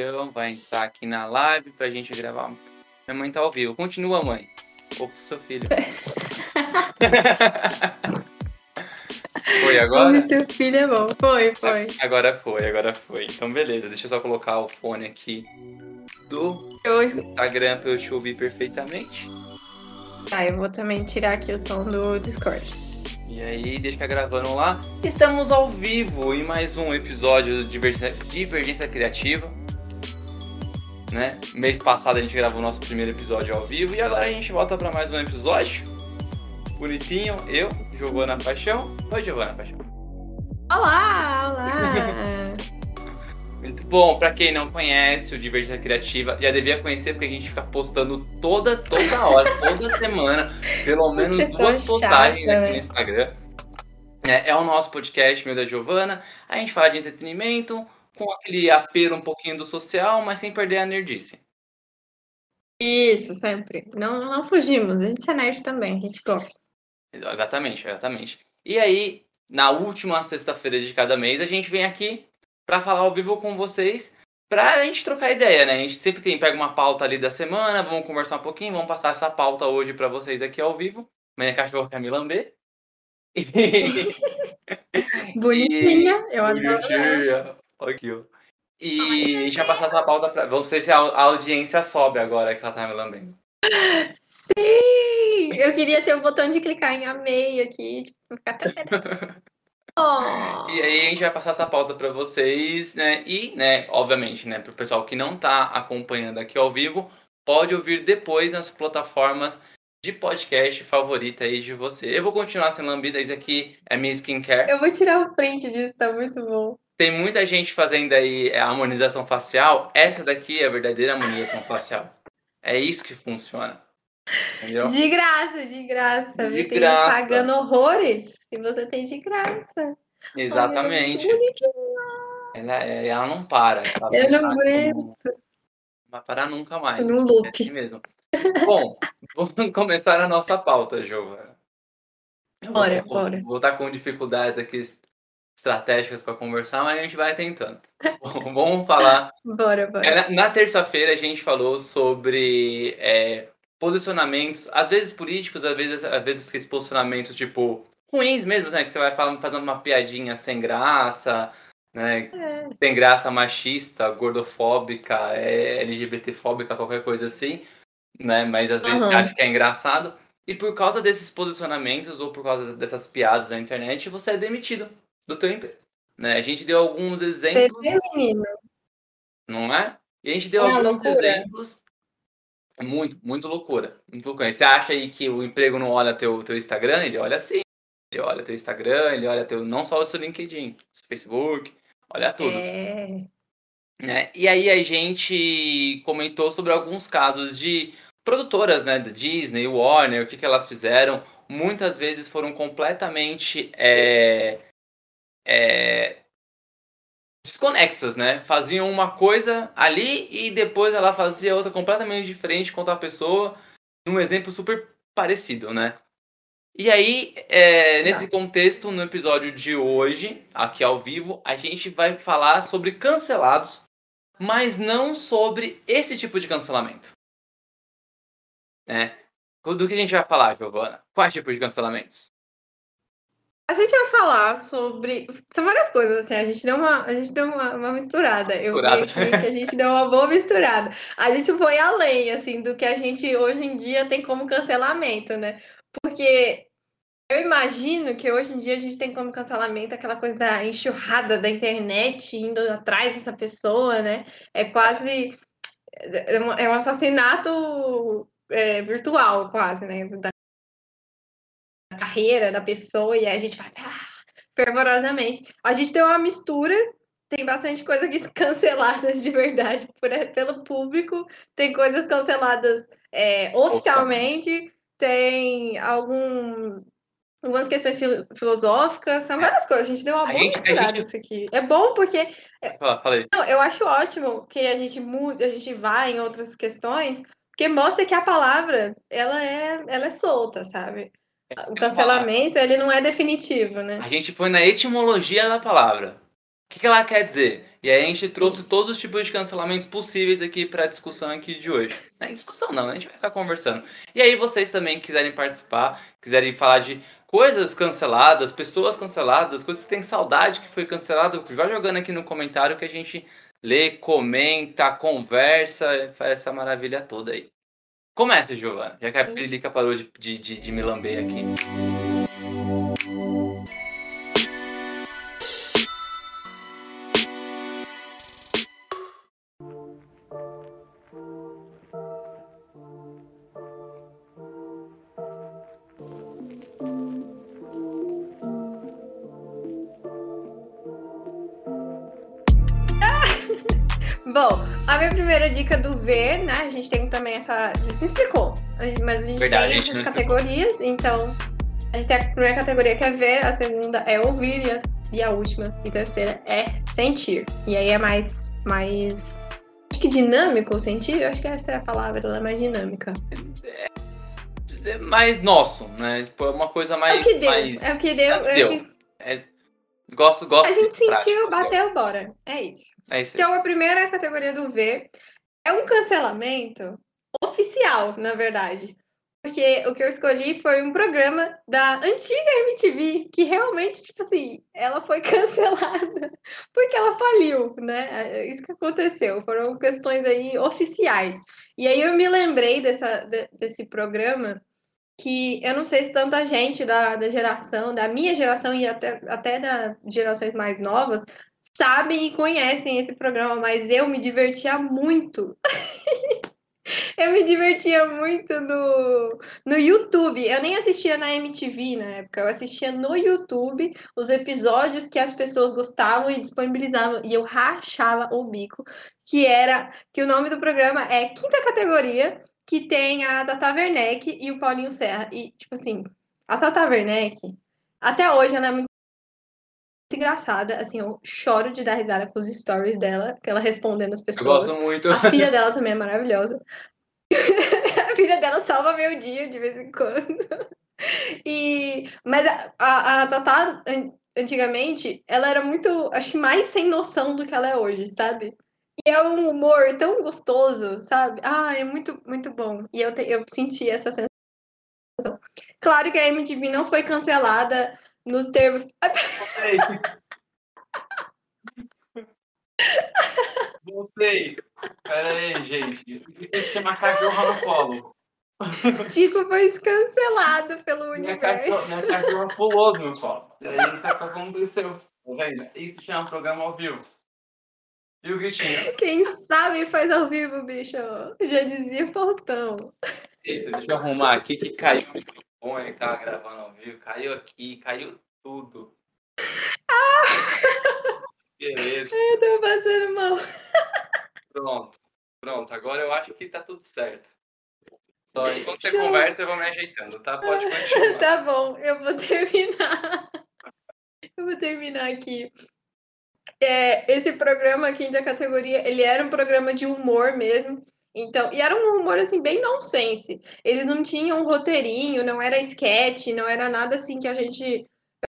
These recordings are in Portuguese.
Paixão vai entrar aqui na live pra gente gravar. Minha mãe tá ao vivo. Continua, mãe. Ouça seu filho. foi agora? Ouve seu filho é bom. Foi, foi. Agora foi, agora foi. Então, beleza. Deixa eu só colocar o fone aqui do Eu... Instagram pra eu te ouvir perfeitamente. Tá, eu vou também tirar aqui o som do Discord. E aí, deixa gravando lá. Estamos ao vivo em mais um episódio de Divergência, Divergência Criativa. Né? Mês passado a gente gravou o nosso primeiro episódio ao vivo e agora a gente volta para mais um episódio. Bonitinho, eu, Giovana Paixão. Oi, Giovana Paixão. Olá, olá! Muito bom, para quem não conhece o Divergência Criativa, já devia conhecer porque a gente fica postando toda, toda hora, toda semana, pelo menos duas postagens chata, aqui no né? Instagram. É, é, o nosso podcast, meu da Giovana. A gente fala de entretenimento, com aquele apelo um pouquinho do social, mas sem perder a nerdice. Isso, sempre. Não, não fugimos, a gente é nerd também, a gente gosta. Exatamente, exatamente. E aí, na última sexta-feira de cada mês, a gente vem aqui para falar ao vivo com vocês, pra gente trocar ideia, né? A gente sempre tem, pega uma pauta ali da semana, vamos conversar um pouquinho, vamos passar essa pauta hoje para vocês aqui ao vivo. Minha cachorra quer me lamber. Bonitinha, eu adoro. Bonitinha. Aqui, ó. E a gente vai passar essa pauta pra. Vamos ver se a audiência sobe agora que ela tá me lambendo. Sim! Eu queria ter o botão de clicar em amei aqui, tipo, ficar Oh. E aí a gente vai passar essa pauta para vocês, né? E, né, obviamente, né, pro pessoal que não tá acompanhando aqui ao vivo, pode ouvir depois nas plataformas de podcast favorita aí de você. Eu vou continuar sem lambida, isso aqui é minha skincare. Eu vou tirar o print disso, tá muito bom. Tem muita gente fazendo aí a harmonização facial. Essa daqui é a verdadeira harmonização facial. É isso que funciona. Entendeu? De graça, de graça. De graça. Pagando horrores e você tem de graça. Exatamente. ela, é, ela não para. Ela Eu não aguento. Não vai parar nunca mais. No loop. É assim mesmo. Bom, vamos começar a nossa pauta, Giovana. Bora, vou, bora. Vou estar com dificuldades aqui estratégicas para conversar, mas a gente vai tentando. vamos falar. Bora, bora. É, na, terça-feira a gente falou sobre é, posicionamentos, às vezes políticos, às vezes, às vezes aqueles posicionamentos, tipo, ruins mesmo, né? Que você vai falando, fazendo uma piadinha sem graça, né? É. Sem graça machista, gordofóbica, é, LGBTfóbica, qualquer coisa assim, né? Mas às vezes uhum. acha que é engraçado. E por causa desses posicionamentos ou por causa dessas piadas na internet, você é demitido do teu emprego. Né? A gente deu alguns exemplos. Você menino. Não é? E a gente deu é alguns exemplos é muito, muito loucura. Muito loucura. Você acha aí que o emprego não olha teu, teu Instagram? Ele olha sim. Ele olha teu Instagram, ele olha teu, não só o seu LinkedIn, seu Facebook, olha tudo. É... Né? E aí a gente comentou sobre alguns casos de produtoras, né, da Disney, Warner, o que, que elas fizeram. Muitas vezes foram completamente é, é, desconexas, né? Faziam uma coisa ali e depois ela fazia outra completamente diferente com outra pessoa, um exemplo super parecido, né? E aí, é, nesse contexto, no episódio de hoje, aqui ao vivo, a gente vai falar sobre cancelados, mas não sobre esse tipo de cancelamento. Né? Do que a gente vai falar, Giovana? Quais tipos de cancelamentos? A gente vai falar sobre. São várias coisas, assim. A gente deu uma, a gente deu uma, uma misturada. Eu misturada. que a gente deu uma boa misturada. A gente foi além, assim, do que a gente hoje em dia tem como cancelamento, né? Porque eu imagino que hoje em dia a gente tem como cancelamento aquela coisa da enxurrada da internet indo atrás dessa pessoa, né? É quase. É um é assassinato é, virtual, quase, né? Da carreira da pessoa e a gente vai ah, fervorosamente. A gente deu uma mistura tem bastante coisa canceladas de verdade por, pelo público, tem coisas canceladas é, oficialmente, tem algum, algumas questões filosóficas, são é. várias coisas. A gente deu uma boa misturada gente... aqui. É bom porque. Ah, falei. Não, eu acho ótimo que a gente muda, a gente vai em outras questões, porque mostra que a palavra ela é, ela é solta, sabe? É, o cancelamento ele não é definitivo, né? A gente foi na etimologia da palavra. O que, que ela quer dizer? E aí a gente trouxe todos os tipos de cancelamentos possíveis aqui para a discussão aqui de hoje. Não é discussão não, a gente vai ficar conversando. E aí vocês também quiserem participar, quiserem falar de coisas canceladas, pessoas canceladas, coisas que tem saudade que foi cancelado, vai jogando aqui no comentário que a gente lê, comenta, conversa, faz essa maravilha toda aí. Começa, Giovana, já que a Pirilica parou de, de, de, de me lamber aqui. Bom, minha primeira dica do V, né? A gente tem também essa. A gente explicou, mas a gente Verdade, tem essas categorias, explicou. então. A gente tem a primeira categoria que é ver, a segunda é ouvir e a, e a última e terceira é sentir. E aí é mais. mais acho que dinâmico sentir, eu acho que essa é a palavra, ela é mais dinâmica. É, é mais nosso, né? Tipo, é uma coisa mais. É o que deu. Mais... É o que deu. É o que deu. É, Gosto, gosto. A gente sentiu, bateu, bora. É isso. É isso então, a primeira categoria do V é um cancelamento oficial, na verdade. Porque o que eu escolhi foi um programa da antiga MTV, que realmente, tipo assim, ela foi cancelada porque ela faliu, né? É isso que aconteceu. Foram questões aí oficiais. E aí eu me lembrei dessa, desse programa que eu não sei se tanta gente da, da geração, da minha geração e até, até das gerações mais novas, sabem e conhecem esse programa, mas eu me divertia muito. eu me divertia muito no, no YouTube. Eu nem assistia na MTV na época, eu assistia no YouTube os episódios que as pessoas gostavam e disponibilizavam, e eu rachava o bico, que era que o nome do programa é Quinta Categoria que tem a Tata Werneck e o Paulinho Serra. E, tipo assim, a Tata Werneck, até hoje ela é muito engraçada, assim, eu choro de dar risada com os stories dela, que ela respondendo as pessoas. Eu gosto muito. A filha dela também é maravilhosa. a filha dela salva meu dia de vez em quando. E, mas a, a, a Tata, antigamente, ela era muito, acho que mais sem noção do que ela é hoje, sabe? E é um humor tão gostoso, sabe? Ah, é muito, muito bom. E eu, te, eu senti essa sensação. Claro que a MTV não foi cancelada nos termos. Voltei. Voltei. Pera aí, gente. Tem que marcar cachorro no colo. Chico foi cancelado pelo minha universo. Cachorro, minha cachorra pulou do meu colo. E aí, o que aconteceu? Tá vendo? Isso chama programa ao vivo. E o? Quem sabe faz ao vivo, bicho. Já dizia Faustão. Eita, deixa eu arrumar aqui que caiu o microfone, tava gravando ao vivo. Caiu aqui, caiu tudo. Ah! Beleza. Eu tô passando mal. Pronto, pronto. Agora eu acho que tá tudo certo. Só enquanto você conversa, eu vou me ajeitando, tá? Pode continuar. Tá bom, eu vou terminar. Eu vou terminar aqui é, esse programa, quinta categoria, ele era um programa de humor mesmo. Então, e era um humor assim bem nonsense. Eles não tinham um roteirinho, não era sketch, não era nada assim que a gente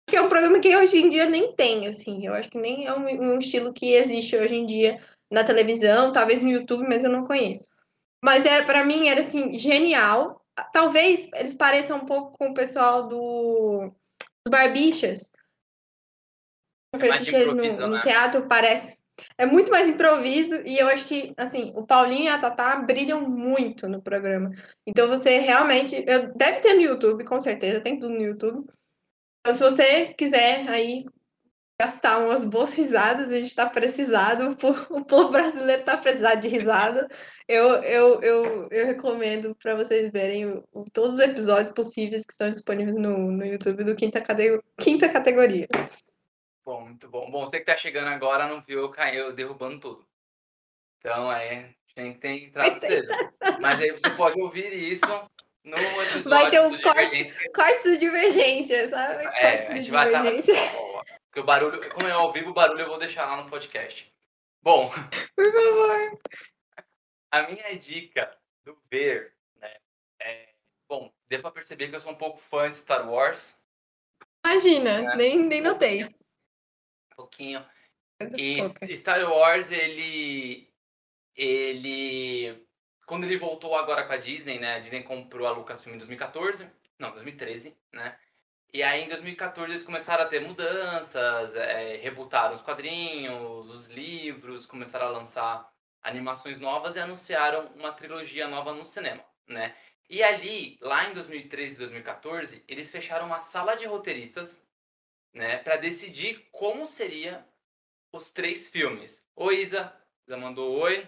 que é um programa que hoje em dia nem tem, assim. Eu acho que nem é um, um estilo que existe hoje em dia na televisão, talvez no YouTube, mas eu não conheço. Mas era para mim era assim genial. Talvez eles pareçam um pouco com o pessoal do Barbichas, assistir no, no teatro parece. É muito mais improviso e eu acho que, assim, o Paulinho e a Tatá brilham muito no programa. Então você realmente. Eu, deve ter no YouTube, com certeza, tem tudo no YouTube. Então, se você quiser aí gastar umas boas risadas, a gente está precisado, o povo brasileiro está precisado de risada. Eu, eu, eu, eu recomendo para vocês verem o, o, todos os episódios possíveis que estão disponíveis no, no YouTube do Quinta, Cate, Quinta Categoria. Bom, muito bom. Bom, você que tá chegando agora não viu eu, cair, eu derrubando tudo. Então, é, tem que ter entrado cedo. Mas aí você pode ouvir isso no episódio Vai ter um corte, corte de divergência, sabe? É, a gente vai estar... Porque o barulho, como é ao vivo, o barulho eu vou deixar lá no podcast. Bom... Por favor. A minha dica do ver, né, é... Bom, deu pra perceber que eu sou um pouco fã de Star Wars. Imagina, né? nem, nem notei. Pouquinho. E Star Wars, ele ele quando ele voltou agora com a Disney, né? A Disney comprou a Lucasfilm em 2014, não, 2013, né? E aí em 2014 eles começaram a ter mudanças, é, rebutaram os quadrinhos, os livros, começaram a lançar animações novas e anunciaram uma trilogia nova no cinema, né? E ali, lá em 2013 e 2014, eles fecharam uma sala de roteiristas, né, para decidir como seria os três filmes. Oi, Isa. Isa mandou oi.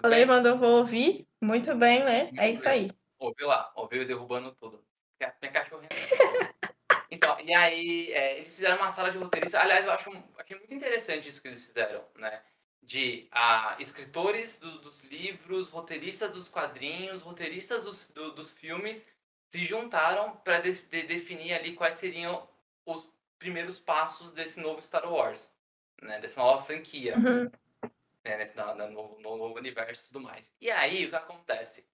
Falei, mandou, vou ouvir. Muito bem, né? é isso aí. Ouviu lá, ouviu derrubando tudo. Minha cachorrinha. então, e aí, é, eles fizeram uma sala de roteiristas. Aliás, eu acho achei muito interessante isso que eles fizeram, né? De ah, escritores do, dos livros, roteiristas dos quadrinhos, roteiristas dos, do, dos filmes se juntaram para de, de, definir ali quais seriam os primeiros passos desse novo Star Wars, né? Dessa nova franquia. Uhum né, nesse, no, novo, no novo universo e tudo mais. E aí, o que acontece?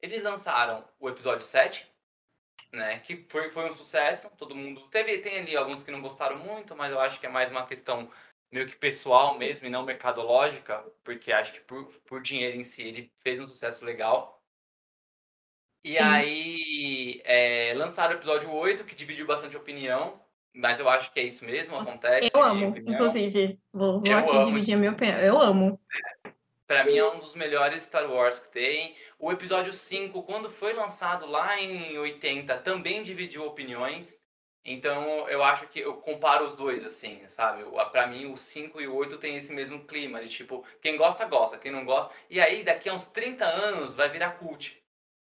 Eles lançaram o episódio 7, né, que foi, foi um sucesso, todo mundo... Teve, tem ali alguns que não gostaram muito, mas eu acho que é mais uma questão meio que pessoal mesmo e não mercadológica, porque acho que por, por dinheiro em si ele fez um sucesso legal. E Sim. aí é, lançaram o episódio 8, que dividiu bastante opinião. Mas eu acho que é isso mesmo, acontece. Eu amo, inclusive. Vou, vou aqui amo. dividir a minha opinião. Eu amo. É. Pra mim é um dos melhores Star Wars que tem. O episódio 5, quando foi lançado lá em 80, também dividiu opiniões. Então eu acho que eu comparo os dois, assim, sabe? Pra mim, o 5 e o 8 tem esse mesmo clima de tipo, quem gosta, gosta, quem não gosta. E aí, daqui a uns 30 anos, vai virar cult.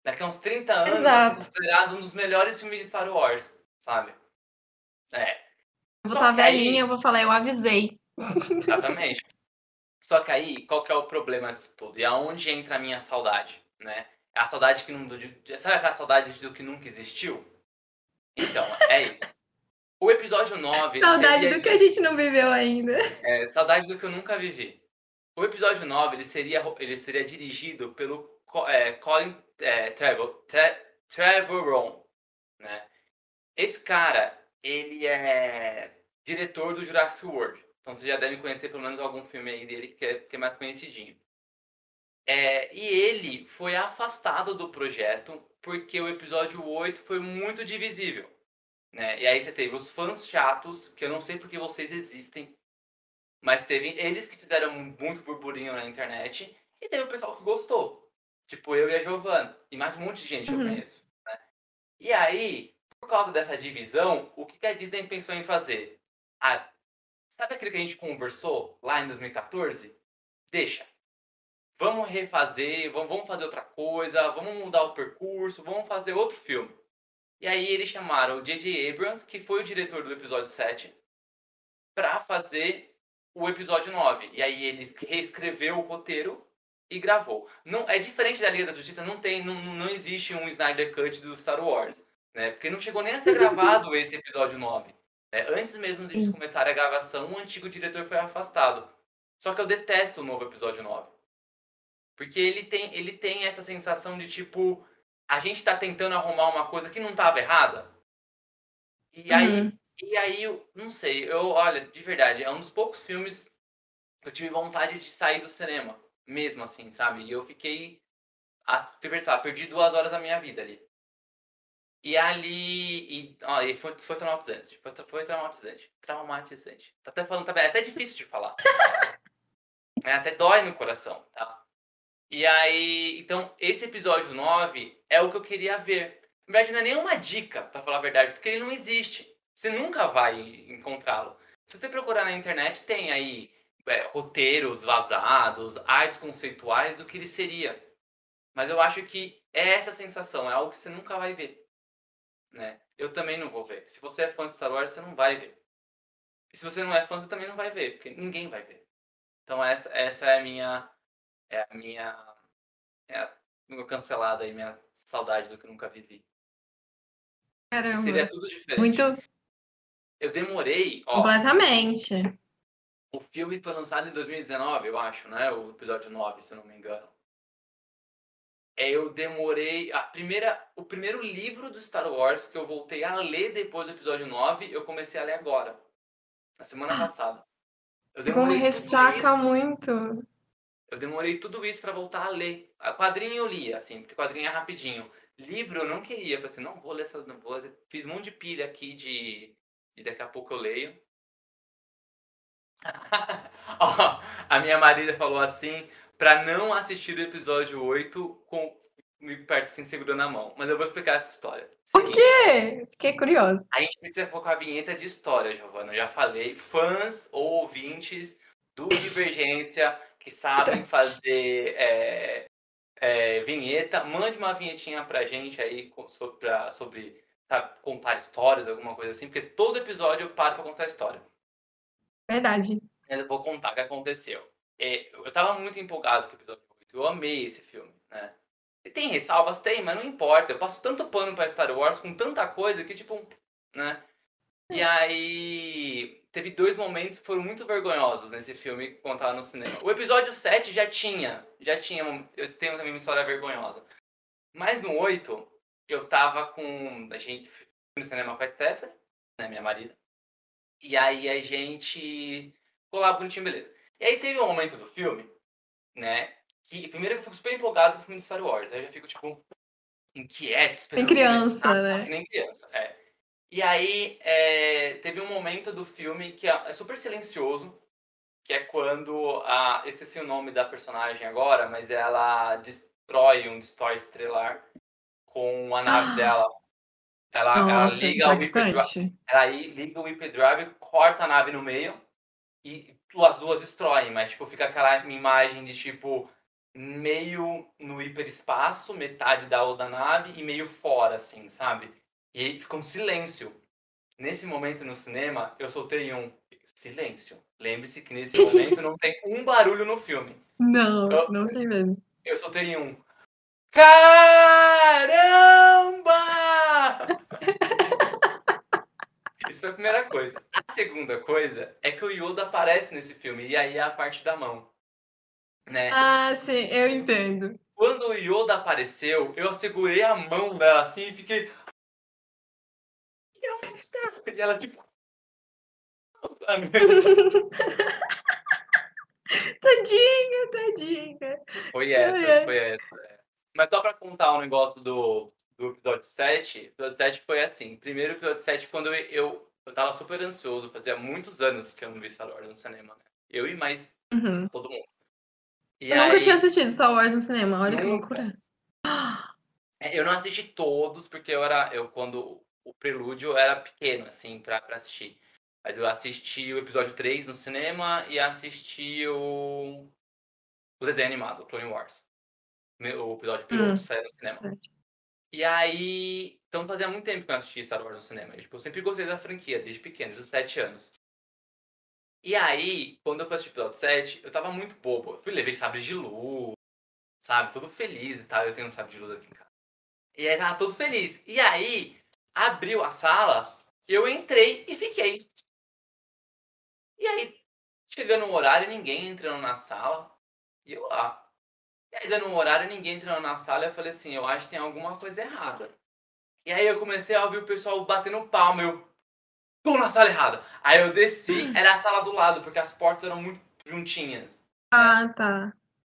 Daqui a uns 30 anos, Exato. vai ser considerado um dos melhores filmes de Star Wars, sabe? É. Eu vou estar velhinha, aí... eu vou falar, eu avisei. Exatamente. Só que aí, qual que é o problema disso tudo? E aonde entra a minha saudade, né? A saudade que não... Sabe aquela saudade do que nunca existiu? Então, é isso. O episódio 9... Saudade do que a gente não viveu ainda. É, saudade do que eu nunca vivi. O episódio 9, ele seria, ele seria dirigido pelo é, Colin é, Trevor, Trevor Ron, né? Esse cara, ele é diretor do Jurassic World. Então você já deve conhecer pelo menos algum filme aí dele que é, que é mais conhecidinho. É, e ele foi afastado do projeto porque o episódio 8 foi muito divisível. Né? E aí você teve os fãs chatos, que eu não sei porque vocês existem, mas teve eles que fizeram muito burburinho na internet, e teve o pessoal que gostou. Tipo eu e a Giovanna, e mais um monte de gente uhum. eu conheço. Né? E aí, por causa dessa divisão, o que a Disney pensou em fazer? Ah, sabe aquilo que a gente conversou lá em 2014? Deixa. Vamos refazer, vamos fazer outra coisa, vamos mudar o percurso, vamos fazer outro filme. E aí eles chamaram o J.J. Abrams, que foi o diretor do episódio 7, para fazer o episódio 9. E aí ele reescreveu o roteiro e gravou. Não é diferente da Liga da Justiça, não tem, não, não existe um Snyder Cut do Star Wars né? Porque não chegou nem a ser gravado esse episódio 9. Né? Antes mesmo de eles começarem a gravação, o antigo diretor foi afastado. Só que eu detesto o novo episódio 9. Porque ele tem, ele tem essa sensação de tipo, a gente tá tentando arrumar uma coisa que não tava errada. E aí, uhum. e aí, eu não sei, eu, olha, de verdade, é um dos poucos filmes que eu tive vontade de sair do cinema. Mesmo assim, sabe? E eu fiquei, sei perdi duas horas da minha vida ali. E ali. E, ó, e foi, foi traumatizante. Foi, foi traumatizante. Traumatizante. Tá até falando, tá é até difícil de falar. é, até dói no coração, tá? E aí. Então, esse episódio 9 é o que eu queria ver. Na verdade, não é nenhuma dica, para falar a verdade, porque ele não existe. Você nunca vai encontrá-lo. Se você procurar na internet, tem aí é, roteiros vazados, artes conceituais do que ele seria. Mas eu acho que é essa sensação, é algo que você nunca vai ver né? Eu também não vou ver. Se você é fã de Star Wars, você não vai ver. E se você não é fã, você também não vai ver, porque ninguém vai ver. Então essa, essa é a minha. É a minha. É a meu cancelada aí, minha saudade do que nunca vivi. Caramba. Seria tudo diferente. Muito. Eu demorei. Ó, Completamente. O filme foi lançado em 2019, eu acho, né? O episódio 9, se eu não me engano. É, eu demorei. A primeira, o primeiro livro do Star Wars que eu voltei a ler depois do episódio 9, eu comecei a ler agora. Na semana passada. Eu Como demorei tudo ressaca isso. muito. Eu demorei tudo isso pra voltar a ler. A quadrinho eu lia, assim, porque quadrinho é rapidinho. Livro eu não queria. Eu falei assim, não vou ler essa. Não vou ler. Fiz um monte de pilha aqui de. E daqui a pouco eu leio. A minha marida falou assim, pra não assistir o episódio 8 com me perto assim segurando a mão. Mas eu vou explicar essa história. Por quê? Fiquei curiosa. A gente precisa focar a vinheta de história, Giovana. Eu já falei. Fãs ou ouvintes do Divergência que sabem fazer é, é, vinheta, mande uma vinhetinha pra gente aí sobre, pra- sobre sabe, contar histórias, alguma coisa assim, porque todo episódio eu paro pra contar história. Verdade. Eu vou contar o que aconteceu. É, eu tava muito empolgado com o episódio 8. Eu amei esse filme, né? E tem ressalvas? Tem, mas não importa. Eu passo tanto pano pra Star Wars com tanta coisa que, tipo, né? E aí. Teve dois momentos que foram muito vergonhosos nesse filme que contava no cinema. O episódio 7 já tinha. Já tinha. Eu tenho também uma história vergonhosa. Mas no 8, eu tava com. A gente no cinema com a Stephanie, né? Minha marida. E aí a gente ficou lá bonitinho, beleza. E aí teve um momento do filme, né? Que primeiro eu fico super empolgado com o filme de Star Wars. Aí eu já fico, tipo, inquieto, esperando criança, começar, né? Que nem criança, é. E aí é, teve um momento do filme que é, é super silencioso, que é quando a. Esqueci o nome da personagem agora, mas ela destrói um destroy estrelar com a nave Ah. dela. Ela, ela liga o Hyperdrive. Ela liga o Hyperdrive, corta a nave no meio e as duas destroem, mas tipo, fica aquela imagem de tipo meio no hiperespaço, metade da da nave e meio fora, assim, sabe? E aí fica um silêncio. Nesse momento no cinema, eu soltei um silêncio. Lembre-se que nesse momento não tem um barulho no filme. Não, Eu- não tem mesmo. Eu soltei um Caramba! Isso foi a primeira coisa. A segunda coisa é que o Yoda aparece nesse filme, e aí é a parte da mão. Né? Ah, sim, eu entendo. Quando o Yoda apareceu, eu segurei a mão dela assim e fiquei. E ela tipo. Tadinha, tadinha. Foi essa, ai. foi essa. é. Mas só pra contar um negócio do, do episódio 7, o episódio 7 foi assim. Primeiro episódio 7, quando eu, eu, eu tava super ansioso, fazia muitos anos que eu não vi Star Wars no cinema, né? Eu e mais Uhum. todo mundo. E Eu nunca aí, tinha assistido Star Wars no cinema, olha que Nunca. loucura. é, eu não assisti todos, porque eu era. Eu, quando o prelúdio era pequeno, assim, pra, pra assistir. Mas eu assisti o episódio 3 no cinema e assisti o. O desenho animado, Clone Wars. O episódio piloto Hum. saiu no cinema. Verdade. E aí, então fazia muito tempo que eu assistia Star Wars no cinema. E, tipo, eu sempre gostei da franquia, desde pequeno, os 7 anos. E aí, quando eu fui assistir o episódio 7, eu tava muito bobo. Eu fui levei sabre de luz, sabe? Todo feliz e tal. Eu tenho um sabre de luz aqui em casa. E aí tava todo feliz. E aí, abriu a sala, eu entrei e fiquei. E aí, chegando o horário, ninguém entrando na sala. E eu lá. E aí, dando um horário, ninguém entrando na sala, eu falei assim, eu acho que tem alguma coisa errada. E aí eu comecei a ouvir o pessoal batendo palma, eu tô na sala errada. Aí eu desci, era a sala do lado, porque as portas eram muito juntinhas. Ah, tá.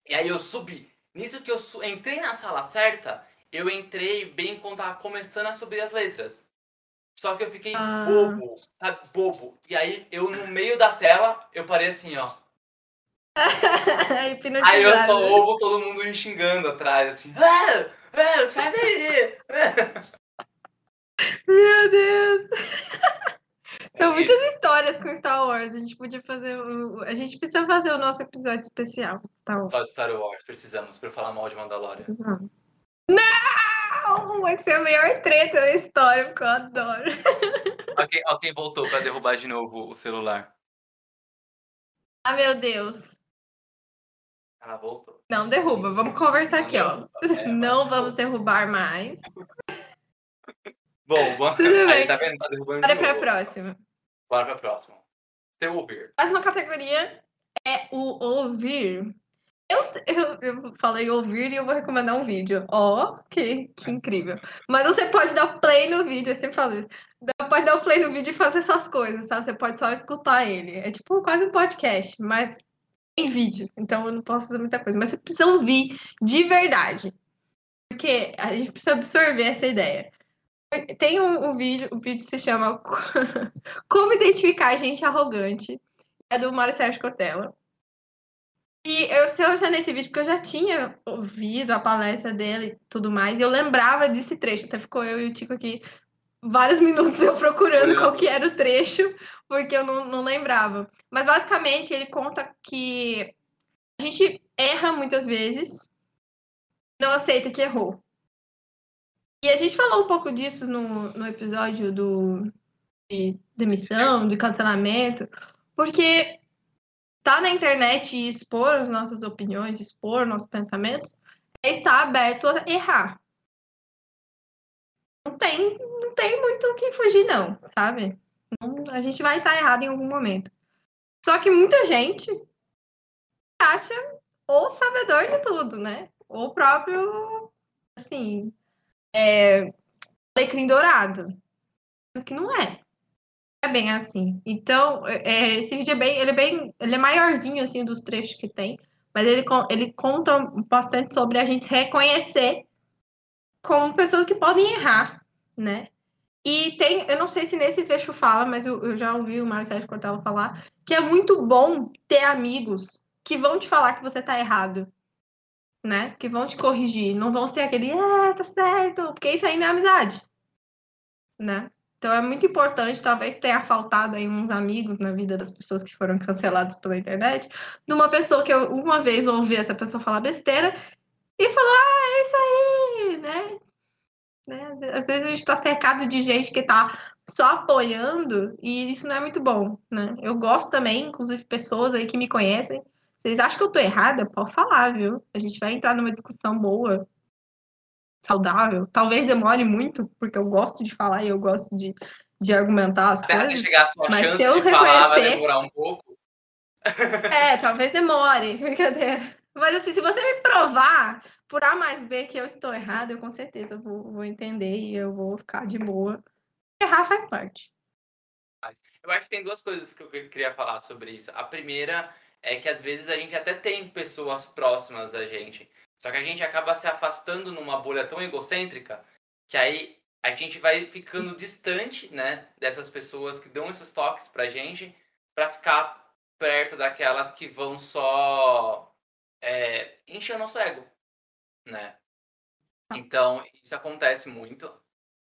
E aí eu subi. Nisso que eu entrei na sala certa, eu entrei bem quando tava começando a subir as letras. Só que eu fiquei Ah. bobo, sabe? Bobo. E aí eu no meio da tela, eu parei assim, ó. Aí eu só ouvo todo mundo me xingando atrás, assim. Ah, ah, sai daí! Meu Deus. São É muitas histórias com Star Wars. A gente podia fazer. O... A gente precisa fazer o nosso episódio especial. Star Wars. Só de Star Wars, precisamos, pra eu falar mal de Mandalorian. Não! Não! Vai ser a maior treta da história, porque eu adoro. Alguém, alguém voltou para derrubar de novo o celular. Ah, meu Deus. Ela voltou. Não derruba, vamos conversar aqui, ó. É, não vamos derrubar mais. Bom, vamos... Tudo bem. tá vendo? Tá derrubando Bora pra próxima. Bora pra próxima. Seu ouvir. Próxima categoria é o ouvir. Eu, eu, eu, falei ouvir e eu vou recomendar um vídeo. Ó, oh, que, que incrível. Mas você pode dar play no vídeo, eu sempre falo isso. Pode dar play no vídeo e fazer suas coisas, sabe? Você pode só escutar ele. É tipo quase um podcast, mas em vídeo. Então eu não posso fazer muita coisa. Mas você precisa ouvir de verdade. Porque a gente precisa absorver essa ideia. Tem um, um vídeo, o vídeo se chama Como Identificar Gente Arrogante. É do Mário Sérgio Cortella. E eu selecionei esse vídeo porque eu já tinha ouvido a palestra dele e tudo mais, e eu lembrava desse trecho. Até ficou eu e o Tico aqui vários minutos eu procurando qual que era o trecho, porque eu não, não lembrava. Mas basicamente ele conta que a gente erra muitas vezes, não aceita que errou. E a gente falou um pouco disso no, no episódio do de demissão, de cancelamento, porque tá na internet e expor as nossas opiniões, expor nossos pensamentos, é estar aberto a errar. Não tem, não tem muito o que fugir, não, sabe? Não, a gente vai estar errado em algum momento. Só que muita gente acha o sabedor de tudo, né? O próprio, assim, é, alecrim dourado. Que não é é bem assim. Então, é, é, esse vídeo é bem, ele é bem, ele é maiorzinho assim dos trechos que tem, mas ele, ele conta bastante sobre a gente reconhecer como pessoas que podem errar, né? E tem, eu não sei se nesse trecho fala, mas eu, eu já ouvi o Mário Sérgio Cortella falar que é muito bom ter amigos que vão te falar que você tá errado, né? Que vão te corrigir, não vão ser aquele, ah, tá certo, porque isso aí não é amizade, né? Então é muito importante, talvez tenha faltado aí uns amigos na vida das pessoas que foram canceladas pela internet, de uma pessoa que eu uma vez ouvi essa pessoa falar besteira e falar, ah, é isso aí, né? né? Às vezes a gente está cercado de gente que está só apoiando e isso não é muito bom, né? Eu gosto também, inclusive pessoas aí que me conhecem, vocês acham que eu tô errada? Pode falar, viu? A gente vai entrar numa discussão boa saudável. Talvez demore muito, porque eu gosto de falar e eu gosto de, de argumentar as Até coisas. chegar a sua mas se eu reconhecer... falar vai demorar um pouco. É, talvez demore, brincadeira. Mas assim, se você me provar por A mais B que eu estou errado, eu com certeza vou, vou entender e eu vou ficar de boa. Errar faz parte. Eu acho que tem duas coisas que eu queria falar sobre isso. A primeira é que às vezes a gente até tem pessoas próximas da gente só que a gente acaba se afastando numa bolha tão egocêntrica que aí a gente vai ficando distante, né, dessas pessoas que dão esses toques pra gente, para ficar perto daquelas que vão só é, encher o nosso ego, né? Tá. Então, isso acontece muito.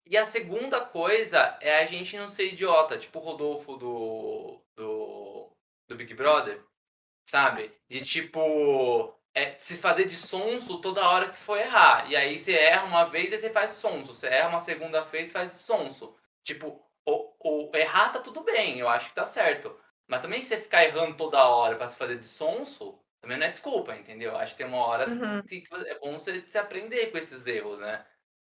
E a segunda coisa é a gente não ser idiota, tipo o Rodolfo do, do, do Big Brother, sabe? De tipo, é se fazer de sonso toda hora que for errar. E aí você erra uma vez e você faz sonso. Você erra uma segunda vez faz sonso. Tipo, o, o errar tá tudo bem, eu acho que tá certo. Mas também se você ficar errando toda hora para se fazer de sonso, também não é desculpa, entendeu? Acho que tem uma hora uhum. que é bom você se aprender com esses erros, né?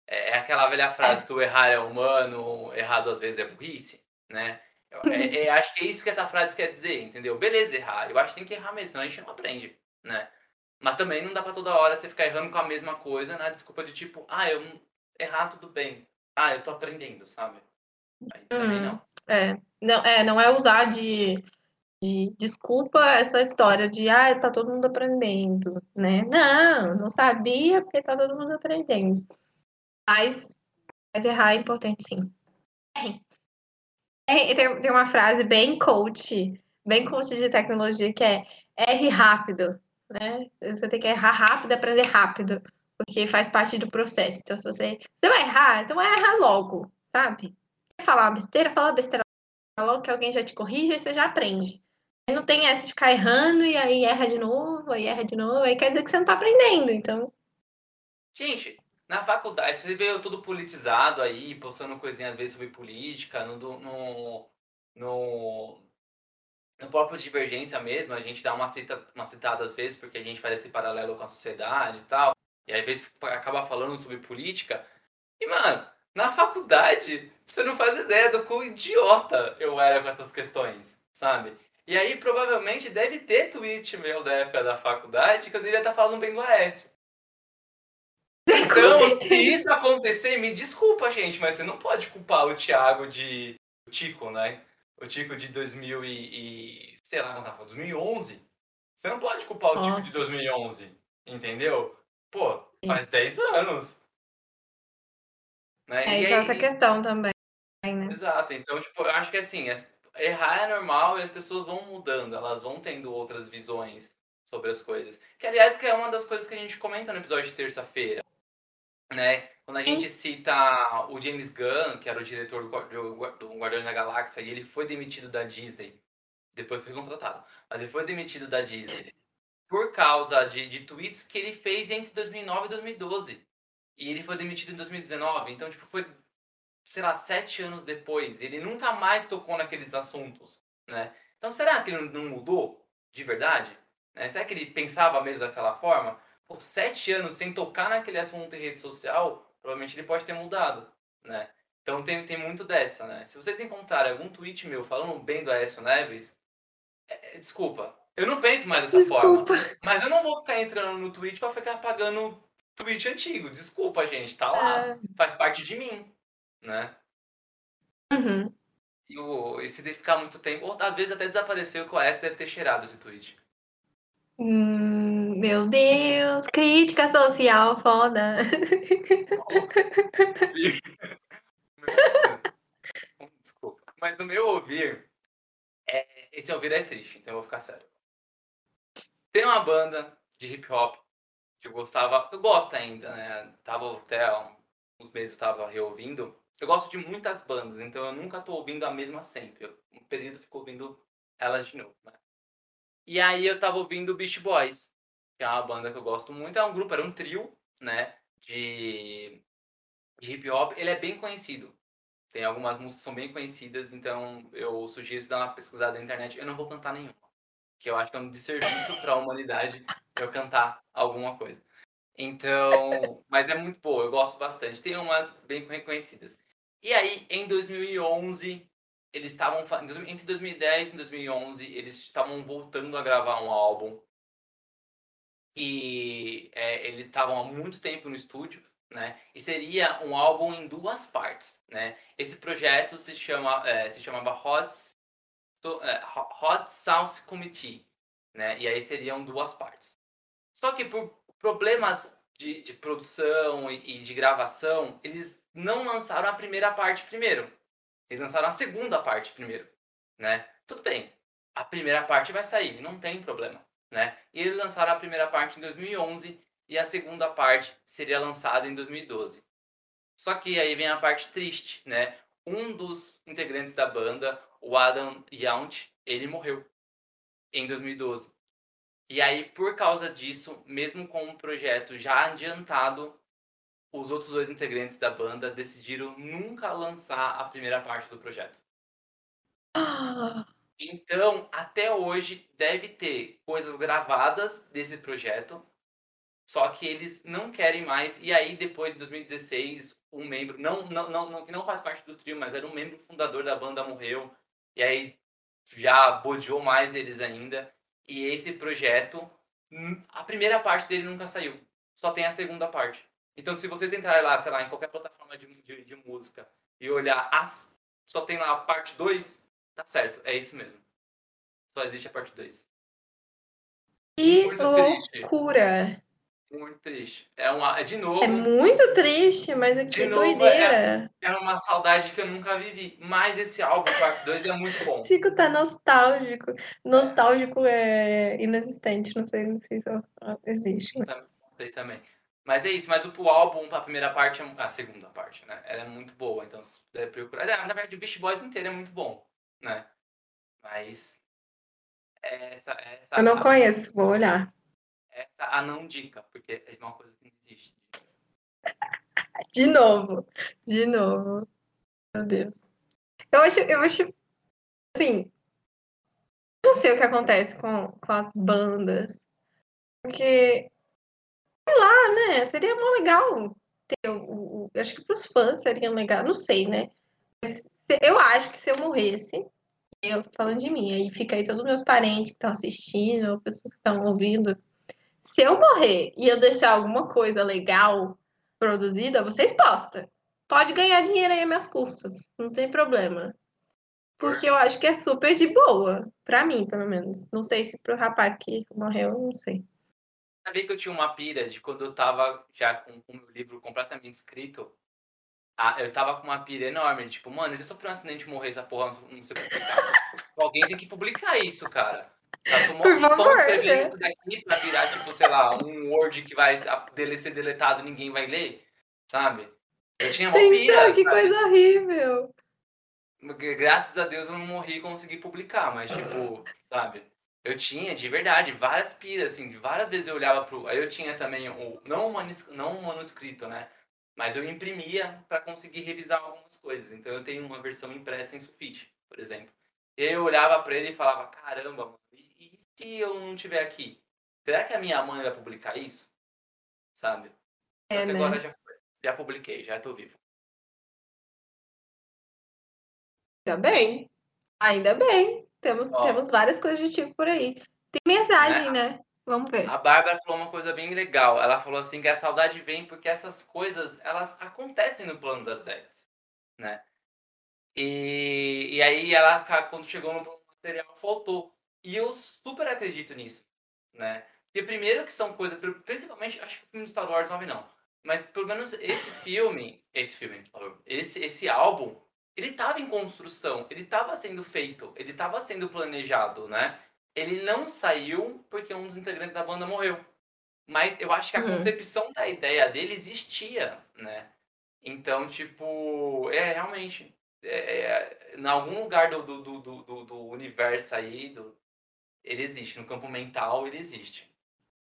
É, é aquela velha frase é. que o errar é humano, errar duas vezes é burrice, né? É, é, acho que é isso que essa frase quer dizer, entendeu? Beleza, errar. Eu acho que tem que errar mesmo, senão a gente não aprende, né? Mas também não dá para toda hora você ficar errando com a mesma coisa, né? Desculpa de tipo, ah, eu errar tudo bem. Ah, eu tô aprendendo, sabe? Aí também hum, não. É, não é, não é usar de, de desculpa essa história de ah, tá todo mundo aprendendo, né? Não, não sabia porque tá todo mundo aprendendo. Mas, mas errar é importante sim. É, tem, tem uma frase bem coach, bem coach de tecnologia que é erre rápido né? Você tem que errar rápido, aprender rápido, porque faz parte do processo. Então, se você, você vai errar, então vai errar logo, sabe? Quer falar uma besteira, fala uma besteira logo que alguém já te corrige e você já aprende. Não tem essa de ficar errando e aí erra de novo, aí erra de novo, aí quer dizer que você não tá aprendendo, então. Gente, na faculdade, você vê tudo politizado aí, postando coisinhas às vezes sobre política, no, no, no, no próprio Divergência mesmo, a gente dá uma, cita, uma citada às vezes, porque a gente faz esse paralelo com a sociedade e tal, e às vezes acaba falando sobre política. E, mano, na faculdade, você não faz ideia do quão idiota eu era com essas questões, sabe? E aí, provavelmente, deve ter tweet meu da época da faculdade que eu devia estar falando bem do Aécio. Então, se isso acontecer, me desculpa, gente, mas você não pode culpar o Thiago de o Tico, né? O Tico de 2000 e, e sei lá, quando tava 2011. Você não pode culpar o Nossa. Tico de 2011, entendeu? Pô, faz 10 anos. Né? É, e isso é essa questão também, né? Exato. Então, tipo, eu acho que assim, errar é normal e as pessoas vão mudando, elas vão tendo outras visões sobre as coisas. Que, aliás, que é uma das coisas que a gente comenta no episódio de terça-feira. Né? Quando a gente cita o James Gunn, que era o diretor do, do Guardiões da Galáxia, e ele foi demitido da Disney, depois foi contratado, mas ele foi demitido da Disney por causa de, de tweets que ele fez entre 2009 e 2012. E ele foi demitido em 2019, então, tipo, foi sei lá, sete anos depois, ele nunca mais tocou naqueles assuntos, né? Então, será que ele não mudou de verdade? Né? Será que ele pensava mesmo daquela forma? Por sete anos sem tocar naquele assunto em rede social, provavelmente ele pode ter mudado, né? Então tem, tem muito dessa, né? Se vocês encontrarem algum tweet meu falando bem do Aécio Neves, é, é, desculpa, eu não penso mais dessa desculpa. forma. Mas eu não vou ficar entrando no tweet para ficar apagando tweet antigo. Desculpa, gente, tá lá. É... Faz parte de mim né? Uhum. E, o, e se ficar muito tempo, ou às vezes até desapareceu, que o AS deve ter cheirado esse tweet. Hum, meu Deus, crítica social foda. Desculpa. Mas o meu ouvir, é, esse ouvir é triste, então eu vou ficar sério. Tem uma banda de hip hop que eu gostava, eu gosto ainda, né? Tava até uns meses eu tava reouvindo, eu gosto de muitas bandas, então eu nunca tô ouvindo a mesma sempre. Um período fico ouvindo elas de novo, né? E aí eu tava ouvindo Beast Boys, que é uma banda que eu gosto muito. É um grupo, era um trio, né? De, de hip hop. Ele é bem conhecido. Tem algumas músicas que são bem conhecidas, então eu sugiro dar uma pesquisada na internet. Eu não vou cantar nenhuma, que eu acho que é um desserviço para a humanidade eu cantar alguma coisa. Então, mas é muito boa, eu gosto bastante. Tem umas bem reconhecidas. E aí, em 2011, eles estavam entre 2010 e 2011, eles estavam voltando a gravar um álbum. E é, eles estavam há muito tempo no estúdio, né? E seria um álbum em duas partes, né? Esse projeto se chama é, se chamava Hot é, Hot South Committee, né? E aí seriam duas partes. Só que por problemas de, de produção e, e de gravação, eles não lançaram a primeira parte primeiro. Eles lançaram a segunda parte primeiro, né? Tudo bem. A primeira parte vai sair, não tem problema, né? E eles lançaram a primeira parte em 2011 e a segunda parte seria lançada em 2012. Só que aí vem a parte triste, né? Um dos integrantes da banda, o Adam Yount, ele morreu em 2012. E aí, por causa disso, mesmo com o projeto já adiantado, os outros dois integrantes da banda decidiram nunca lançar a primeira parte do projeto. Então, até hoje, deve ter coisas gravadas desse projeto, só que eles não querem mais. E aí, depois de 2016, um membro, não, não, não, não, que não faz parte do trio, mas era um membro fundador da banda, morreu. E aí já bodeou mais eles ainda. E esse projeto, hum, a primeira parte dele nunca saiu. Só tem a segunda parte. Então, se vocês entrarem lá, sei lá, em qualquer plataforma de, de, de música e olhar as, só tem lá a parte 2, tá certo, é isso mesmo. Só existe a parte 2. Que loucura! Muito triste. É, uma, é de novo. É muito triste, mas é que doideira. É, é, uma saudade que eu nunca vivi. Mas esse álbum, parte 2, é muito bom. Chico tá nostálgico. Nostálgico é, é inexistente, não sei, não sei se existe. Mas... Não sei também. Mas é isso, mas o, o álbum, a primeira parte, é a segunda parte, né? Ela é muito boa, então você deve procurar. É, na verdade, o Beast Boys inteiro é muito bom, né? Mas. Essa, essa, Eu não conheço, vou olhar. Essa a não dica, porque é uma coisa que não existe. De novo, de novo. Meu Deus. Eu acho, eu acho, assim, não sei o que acontece com, com as bandas, porque, sei lá, né, seria muito legal ter o, o acho que para os fãs seria legal, não sei, né, Mas eu acho que se eu morresse, eu falando de mim, aí fica aí todos os meus parentes que estão assistindo, pessoas que estão ouvindo, se eu morrer e eu deixar alguma coisa legal produzida, vocês postam. Pode ganhar dinheiro aí às minhas custas, não tem problema. Porque eu acho que é super de boa, pra mim, pelo menos. Não sei se pro rapaz que morreu, não sei. Sabia que eu tinha uma pira de quando eu tava já com o meu livro completamente escrito? Ah, eu tava com uma pira enorme, tipo, mano, se eu sofrer um acidente e morrer essa porra, não sei publicar. Alguém tem que publicar isso, cara. Tá tempão escrevendo né? isso daqui pra virar, tipo, sei lá, um Word que vai ser deletado ninguém vai ler, sabe? Eu tinha uma pira. que sabe? coisa horrível. Graças a Deus eu não morri e consegui publicar, mas, tipo, sabe? Eu tinha, de verdade, várias piras, assim, várias vezes eu olhava pro. Aí eu tinha também o. Não o manuscrito, não o manuscrito né? Mas eu imprimia para conseguir revisar algumas coisas. Então eu tenho uma versão impressa em sulfite, por exemplo. Eu olhava para ele e falava: caramba, mano, e, e se eu não tiver aqui? Será que a minha mãe vai publicar isso? Sabe? Só é, que né? agora já. Já publiquei, já tô vivo. Ainda bem. Ainda bem. Temos, temos várias coisas de tipo por aí. Tem mensagem, né? né? Vamos ver. A Bárbara falou uma coisa bem legal. Ela falou assim que a saudade vem porque essas coisas, elas acontecem no plano das ideias, né? E, e aí ela, quando chegou no material, faltou. E eu super acredito nisso, né? Porque primeiro que são coisas, principalmente, acho que o filme de Star Wars 9 não. Mas pelo menos esse filme, esse filme, esse, esse álbum, ele estava em construção, ele estava sendo feito, ele estava sendo planejado, né? Ele não saiu porque um dos integrantes da banda morreu. Mas eu acho que a uhum. concepção da ideia dele existia, né? Então, tipo, é realmente. É, é, em algum lugar do, do, do, do, universo aí, do, ele existe. No campo mental, ele existe.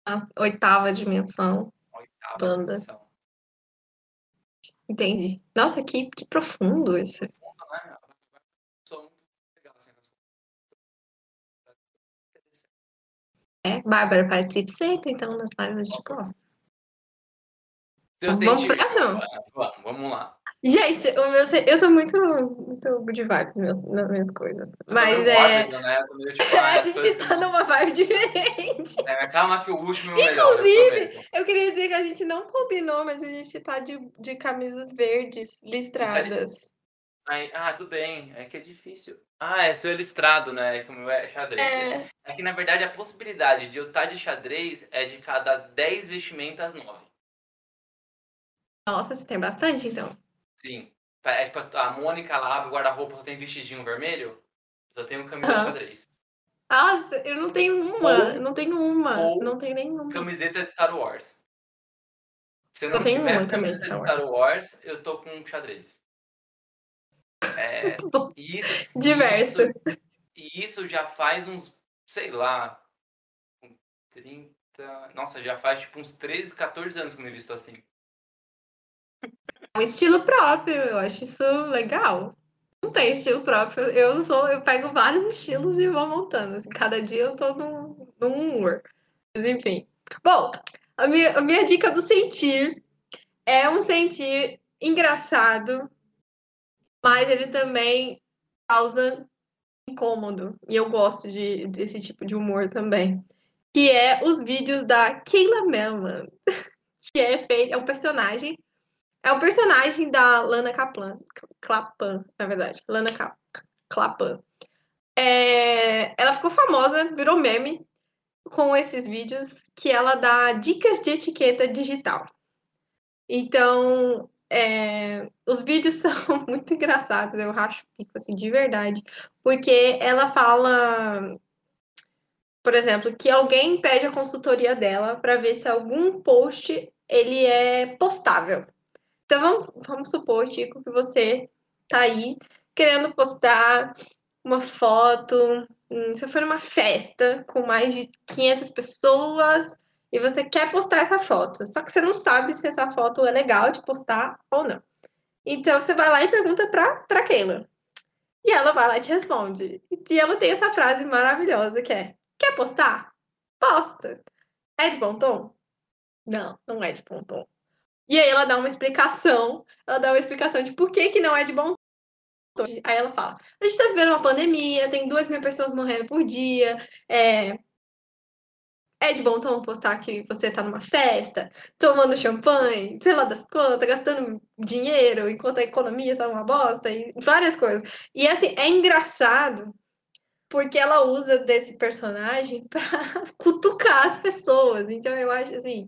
A oitava dimensão. Oitava banda. dimensão. Entendi. Nossa, que, que profundo esse. É, Bárbara, participe sempre, então, nas lives de gosta. Vamos pro próximo? Vamos lá. Gente, o meu, eu tô muito, muito good vibes nas minhas, minhas coisas. Mas é. né? meio, tipo, ah, a gente tá não... numa vibe diferente. É, calma que o último é o melhor. Inclusive, eu, eu, queria dizer que a gente não combinou, mas a gente tá de, de camisas verdes listradas. Aí, ah, tudo bem. É que é difícil. Ah, é seu listrado, né? Como é xadrez. É. é que, na verdade, a possibilidade de eu estar de xadrez é de cada 10 vestimentas, 9. Nossa, você tem bastante, então. Sim. É, tipo, a Mônica lá abre o guarda-roupa, só tem vestidinho vermelho. Só tem um camisa uhum. de xadrez. Nossa, eu não tenho uma. Ou, não tenho uma. não tenho nenhuma. Camiseta de Star Wars. Se eu não eu tenho tiver uma camiseta de Star Wars, eu tô com xadrez. É, isso, Diverso. Isso, e isso já faz uns, sei lá, 30. Nossa, já faz tipo uns 13, 14 anos que eu me visto assim. Um estilo próprio, eu acho isso legal. Não tem estilo próprio. Eu sou, eu pego vários estilos e vou montando. Assim, cada dia eu tô num, num humor. Mas enfim. Bom, a minha, a minha dica do sentir é um sentir engraçado, mas ele também causa incômodo. E eu gosto de, desse tipo de humor também. Que é os vídeos da Keila Melman. Que é, é um personagem. É um personagem da Lana Kaplan. Clapan, na verdade. Lana Clapan. É, ela ficou famosa, virou meme com esses vídeos que ela dá dicas de etiqueta digital. Então, é, os vídeos são muito engraçados, eu acho, assim, de verdade. Porque ela fala, por exemplo, que alguém pede a consultoria dela para ver se algum post ele é postável. Então vamos, vamos supor, Chico, que você tá aí querendo postar uma foto, hum, você foi numa festa com mais de 500 pessoas e você quer postar essa foto, só que você não sabe se essa foto é legal de postar ou não. Então você vai lá e pergunta pra, pra Keila. E ela vai lá e te responde. E ela tem essa frase maravilhosa que é: Quer postar? Posta. É de bom tom? Não, não é de bom tom. E aí ela dá uma explicação, ela dá uma explicação de por que, que não é de bom tom. Aí ela fala: a gente tá vivendo uma pandemia, tem duas mil pessoas morrendo por dia, é, é de bom tom postar que você tá numa festa, tomando champanhe, sei lá das quantas, gastando dinheiro enquanto a economia tá uma bosta e várias coisas. E assim, é engraçado porque ela usa desse personagem para cutucar as pessoas. Então eu acho assim,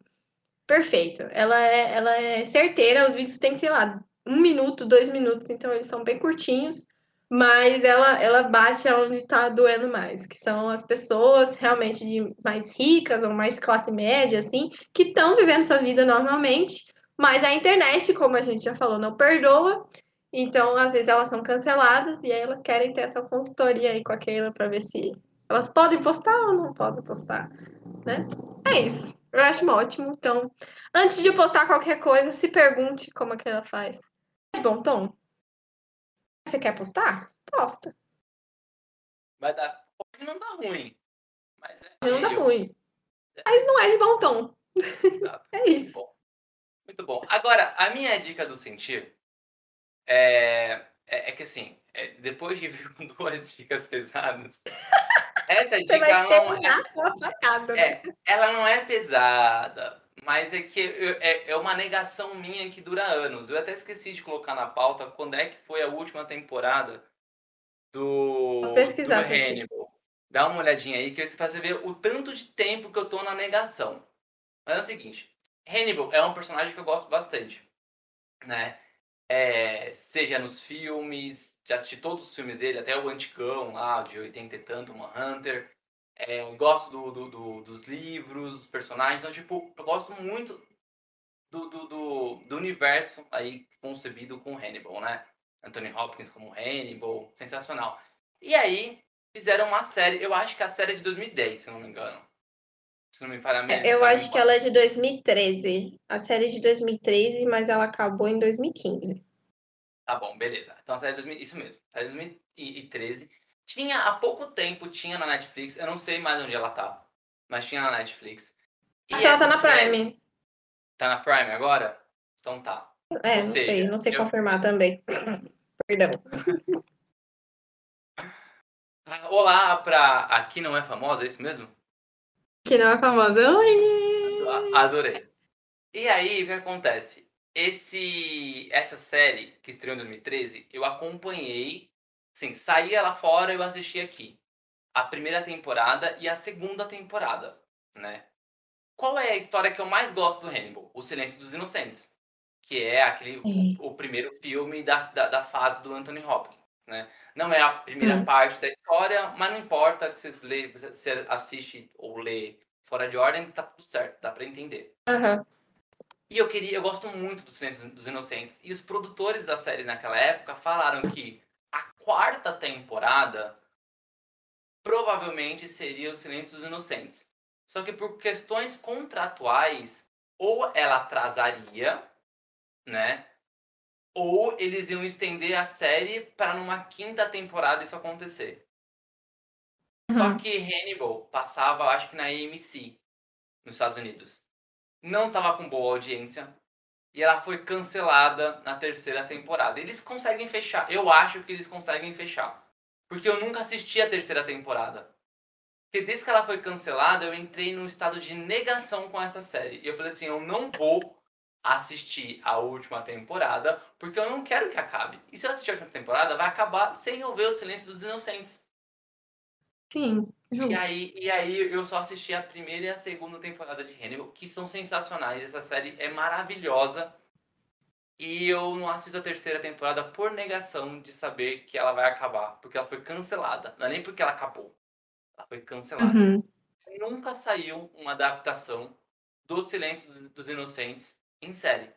perfeito. Ela é, ela é certeira, os vídeos têm, sei lá, um minuto, dois minutos, então eles são bem curtinhos mas ela, ela bate onde está doendo mais, que são as pessoas realmente de mais ricas ou mais classe média, assim, que estão vivendo sua vida normalmente, mas a internet, como a gente já falou, não perdoa, então às vezes elas são canceladas e aí elas querem ter essa consultoria aí com a Keila para ver se elas podem postar ou não podem postar, né? É isso. Eu acho ótimo. Então, antes de postar qualquer coisa, se pergunte como é que ela faz. De bom tom? Você quer postar? Posta. Vai dar. Pode não dar ruim. Mas é. Não dá ruim. Mas não é de bom tom. Exato. é isso. Muito bom. Muito bom. Agora, a minha dica do sentir é, é, é que assim, é, depois de vir com duas dicas pesadas, essa dica não é, é, ela não é pesada, mas é que eu, é, é uma negação minha que dura anos. Eu até esqueci de colocar na pauta quando é que foi a última temporada do, do Hannibal. Dá uma olhadinha aí que você ver o tanto de tempo que eu tô na negação. Mas é o seguinte, Hannibal é um personagem que eu gosto bastante, né? É, seja nos filmes, já assisti todos os filmes dele, até o Anticão lá, de 80 e tanto, Hunter. É, gosto do, do, do, dos livros, dos personagens. Então, tipo, eu gosto muito do, do, do, universo aí concebido com Hannibal, né? Anthony Hopkins como Hannibal, sensacional. E aí, fizeram uma série, eu acho que a série é de 2010, se não me engano. Se não me falha a minha, Eu acho que ela é de 2013. A série é de 2013, mas ela acabou em 2015. Tá bom, beleza. Então a série é de 2000, isso mesmo, a série é de 2013. Tinha há pouco tempo, tinha na Netflix, eu não sei mais onde ela tá, mas tinha na Netflix. E Acho que ela tá na série... Prime. Tá na Prime agora? Então tá. É, Ou não seja, sei, não sei eu... confirmar também. Perdão. Ah, olá pra Aqui Não É Famosa, é isso mesmo? Que não é famosa. Oi! Adorei. E aí, o que acontece? Esse, essa série que estreou em 2013, eu acompanhei Sim, saía lá fora e eu assisti aqui. A primeira temporada e a segunda temporada, né? Qual é a história que eu mais gosto do Hannibal? O Silêncio dos Inocentes. Que é aquele o, o, primeiro filme da, da, da, fase do Anthony Hopkins, né? Não é a primeira hum. parte da história, mas não importa que você, lê, você assiste ou lê fora de ordem, tá tudo certo, dá pra entender. Uhum. E eu queria, eu gosto muito do Silêncio dos Inocentes. E os produtores da série naquela época falaram que a quarta temporada provavelmente seria O Silêncio dos Inocentes. Só que por questões contratuais, ou ela atrasaria, né? Ou eles iam estender a série para numa quinta temporada isso acontecer. Uhum. Só que Hannibal passava, acho que na AMC, nos Estados Unidos. Não estava com boa audiência, e ela foi cancelada na terceira temporada. Eles conseguem fechar. Eu acho que eles conseguem fechar. Porque eu nunca assisti a terceira temporada. Porque desde que ela foi cancelada, eu entrei num estado de negação com essa série. E eu falei assim, eu não vou assistir a última temporada, porque eu não quero que acabe. E se eu assistir a última temporada, vai acabar sem eu ver o Silêncio dos Inocentes. Sim. E aí, e aí eu só assisti a primeira e a segunda temporada de Hannibal, que são sensacionais. Essa série é maravilhosa. E eu não assisto a terceira temporada por negação de saber que ela vai acabar. Porque ela foi cancelada. Não é nem porque ela acabou. Ela foi cancelada. Uhum. Nunca saiu uma adaptação do Silêncio dos Inocentes em série.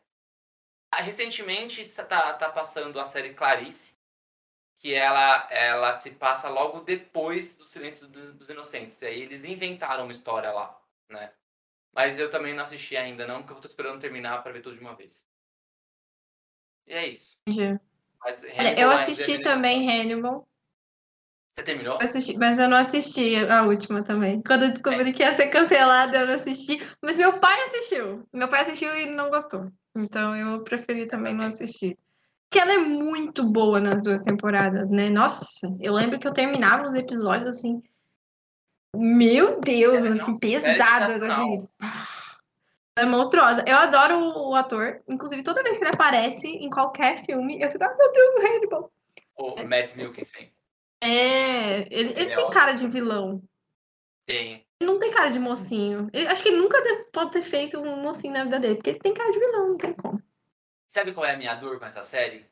Ah, recentemente está tá passando a série Clarice, que ela, ela se passa logo depois do Silêncio dos, dos Inocentes. E aí eles inventaram uma história lá, né? Mas eu também não assisti ainda, não, porque eu tô esperando terminar para ver tudo de uma vez. E é isso. Entendi. Mas, Olha, eu assisti também Hannibal. Você terminou? Assisti, mas eu não assisti a última também. Quando eu descobri é. que ia ser cancelada, eu não assisti. Mas meu pai assistiu. Meu pai assistiu e não gostou. Então eu preferi também não assistir. Porque ela é muito boa nas duas temporadas, né? Nossa, eu lembro que eu terminava os episódios assim. Meu Deus, é, assim, pesadas, assim. É monstruosa. Eu adoro o ator. Inclusive, toda vez que ele aparece em qualquer filme, eu fico, ah, meu Deus, o Hannibal. O é. Matt Mikkelsen. É, ele, ele, ele é tem cara de vilão. Tem. Ele não tem cara de mocinho. Ele, acho que ele nunca pode ter feito um mocinho na vida dele, porque ele tem cara de vilão, não tem como. Sabe qual é a minha dor com essa série?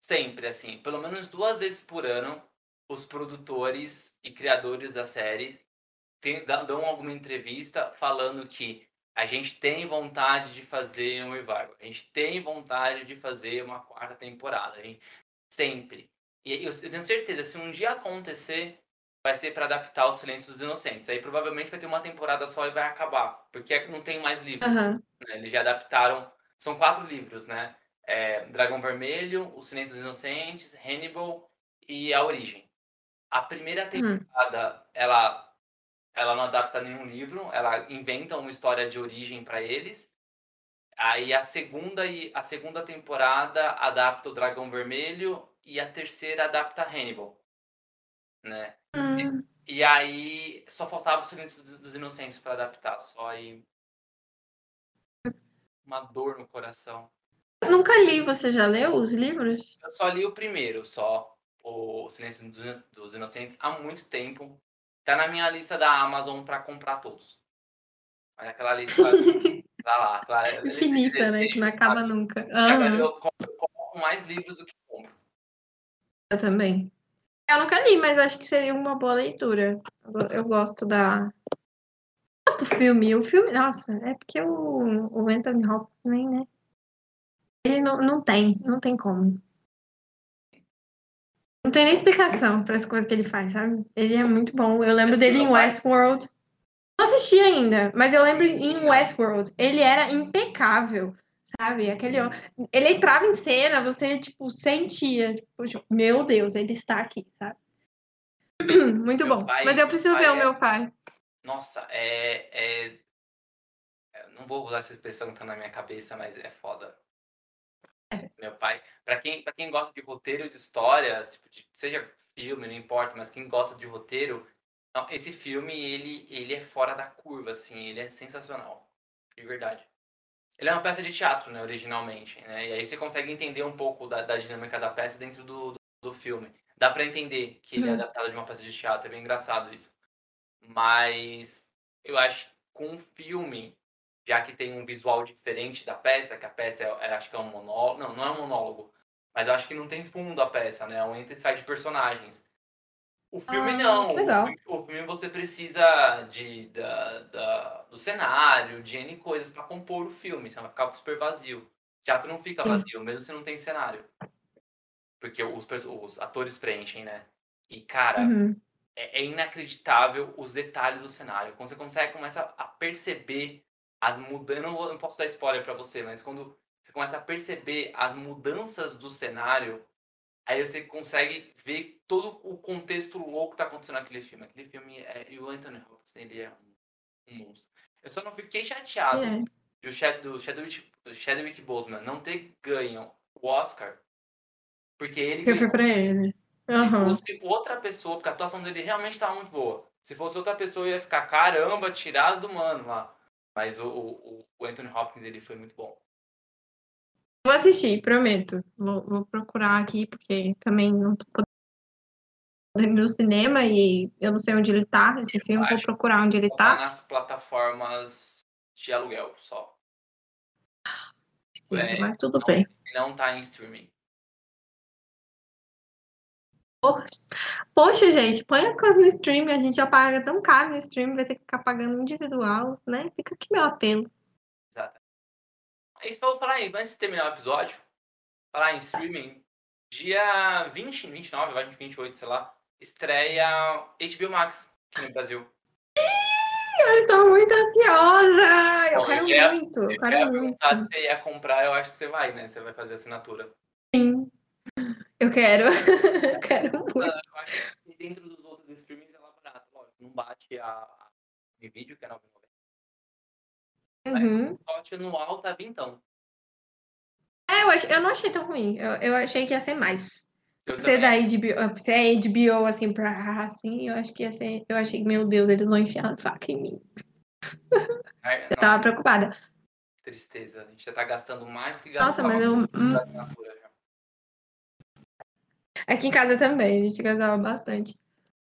Sempre, assim, pelo menos duas vezes por ano, os produtores e criadores da série tem, dão alguma entrevista falando que a gente tem vontade de fazer um revival, a gente tem vontade de fazer uma quarta temporada, a gente, sempre. E eu, eu tenho certeza, se um dia acontecer, vai ser para adaptar o Silêncio dos Inocentes. Aí provavelmente vai ter uma temporada só e vai acabar, porque não tem mais livro. Uhum. Né? Eles já adaptaram, são quatro livros, né? É, Dragão Vermelho, O Silêncio dos Inocentes, Hannibal e A Origem. A primeira hum. temporada, hum. ela ela não adapta nenhum livro, ela inventa uma história de origem para eles. Aí a segunda e a segunda temporada adapta o Dragão Vermelho e a terceira adapta Hannibal, né? Hum. E, e, aí só faltava o Silêncio dos Inocentes para adaptar, só aí uma dor no coração. Nunca li, você já leu os livros? Eu só li o primeiro, só o Silêncio dos Inocentes há muito tempo. Tá na minha lista da Amazon para comprar todos. Mas aquela lista tá lá. Aquela Infinita, né? Que não acaba nunca. Uhum. Eu compro mais livros do que. Eu também. Eu nunca li, mas acho que seria uma boa leitura. Eu gosto da. do filme. O filme, nossa, é porque o, o Anthony Hopkins nem, né? Ele não, não tem, não tem como. Não tem nem explicação para as coisas que ele faz, sabe? Ele é muito bom. Eu lembro dele em Westworld. Não assisti ainda, mas eu lembro em Westworld. Ele era impecável, sabe? Aquele ele entrava em cena, você tipo sentia, tipo, meu Deus, ele está aqui, sabe? Muito meu bom. Pai, mas eu preciso ver é... o meu pai. Nossa, é, é... não vou usar essa expressão que tá na minha cabeça, mas é foda. Meu pai, para quem, pra quem gosta de roteiro de história, tipo, seja filme, não importa, mas quem gosta de roteiro, não, esse filme ele, ele é fora da curva, assim, ele é sensacional, de verdade. Ele é uma peça de teatro, né, originalmente, né? E aí você consegue entender um pouco da, da dinâmica da peça dentro do, do, do filme. Dá para entender que ele é uhum. adaptado de uma peça de teatro, é bem engraçado isso. Mas eu acho que com um filme já que tem um visual diferente da peça, que a peça é, é, acho que é um monólogo, não, não é um monólogo, mas eu acho que não tem fundo a peça, né? É um entra e sai de personagens. O filme ah, não. O filme, o filme, você precisa de, da, da, do cenário, de N coisas para compor o filme, senão vai ficar super vazio. O teatro não fica vazio, mesmo se não tem cenário. Porque os, os atores preenchem, né? E, cara, uhum. é, é, inacreditável os detalhes do cenário. Quando você consegue, começa a perceber as mudanças. Eu não, não posso dar spoiler para você, mas quando você começa a perceber as mudanças do cenário, aí você consegue ver todo o contexto louco que tá acontecendo naquele filme. Aquele filme é. E o Anthony Hopkins, ele é um, um monstro. Eu só não fiquei chateado é. do, Chad, do Chadwick, Chadwick Boseman não ter ganho o Oscar, porque ele. Que foi pra ele. Uhum. Se fosse outra pessoa, porque a atuação dele realmente estava muito boa. Se fosse outra pessoa, ia ficar caramba, tirado do mano lá. Mas o, o, o Anthony Hopkins ele foi muito bom. Vou assistir, prometo. Vou, vou procurar aqui, porque também não tô podendo ir no cinema e eu não sei onde ele tá. Esse eu filme, vou procurar onde ele tá. tá. nas plataformas de aluguel só. Sim, é, mas tudo não, bem. Não tá em streaming. Poxa, gente, põe as coisas no stream, a gente já paga tão caro no stream, vai ter que ficar pagando individual, né? Fica aqui meu apelo. É isso que eu vou falar aí, antes de terminar o episódio, falar em streaming, dia 20, 29, 28, sei lá, estreia HBO Max aqui no Brasil. eu estou muito ansiosa! Eu Bom, quero eu muito, eu, quero muito. Se você ia comprar, eu acho que você vai, né? Você vai fazer assinatura. Sim. Eu quero. eu quero muito. Eu acho que dentro dos outros streamings ela é barata. Lógico, não bate a, a vídeo, que é 9,90. Uhum. Pacote anual tá vintão. É, eu, eu não achei tão ruim. Eu, eu achei que ia ser mais. Ser da HBO, se é HBO assim pra assim, eu acho que ia ser. Eu achei, meu Deus, eles vão enfiar a faca em mim. Ai, eu nossa, tava preocupada. Tristeza. A gente já tá gastando mais que Nossa, mas eu. Hum. Aqui em casa também, a gente gastava bastante.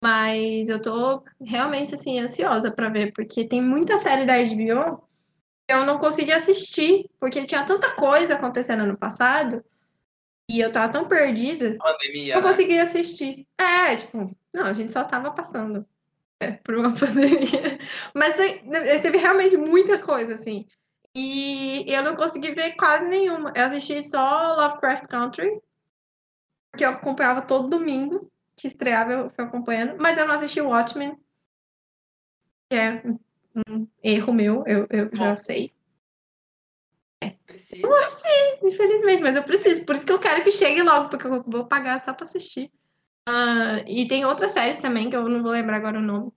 Mas eu tô realmente assim ansiosa para ver, porque tem muita série da HBO que eu não consegui assistir, porque tinha tanta coisa acontecendo no passado e eu tava tão perdida. Pandemia. Não né? consegui assistir. É, tipo, não, a gente só tava passando é, por uma pandemia. Mas teve realmente muita coisa, assim. E eu não consegui ver quase nenhuma. Eu assisti só Lovecraft Country, que eu acompanhava todo domingo, que estreava, eu fui acompanhando. Mas eu não assisti Watchmen, que é um erro meu, eu, eu já sei. Precisa. Eu sim, infelizmente, mas eu preciso. Por isso que eu quero que chegue logo, porque eu vou pagar só pra assistir. Uh, e tem outras séries também, que eu não vou lembrar agora o nome.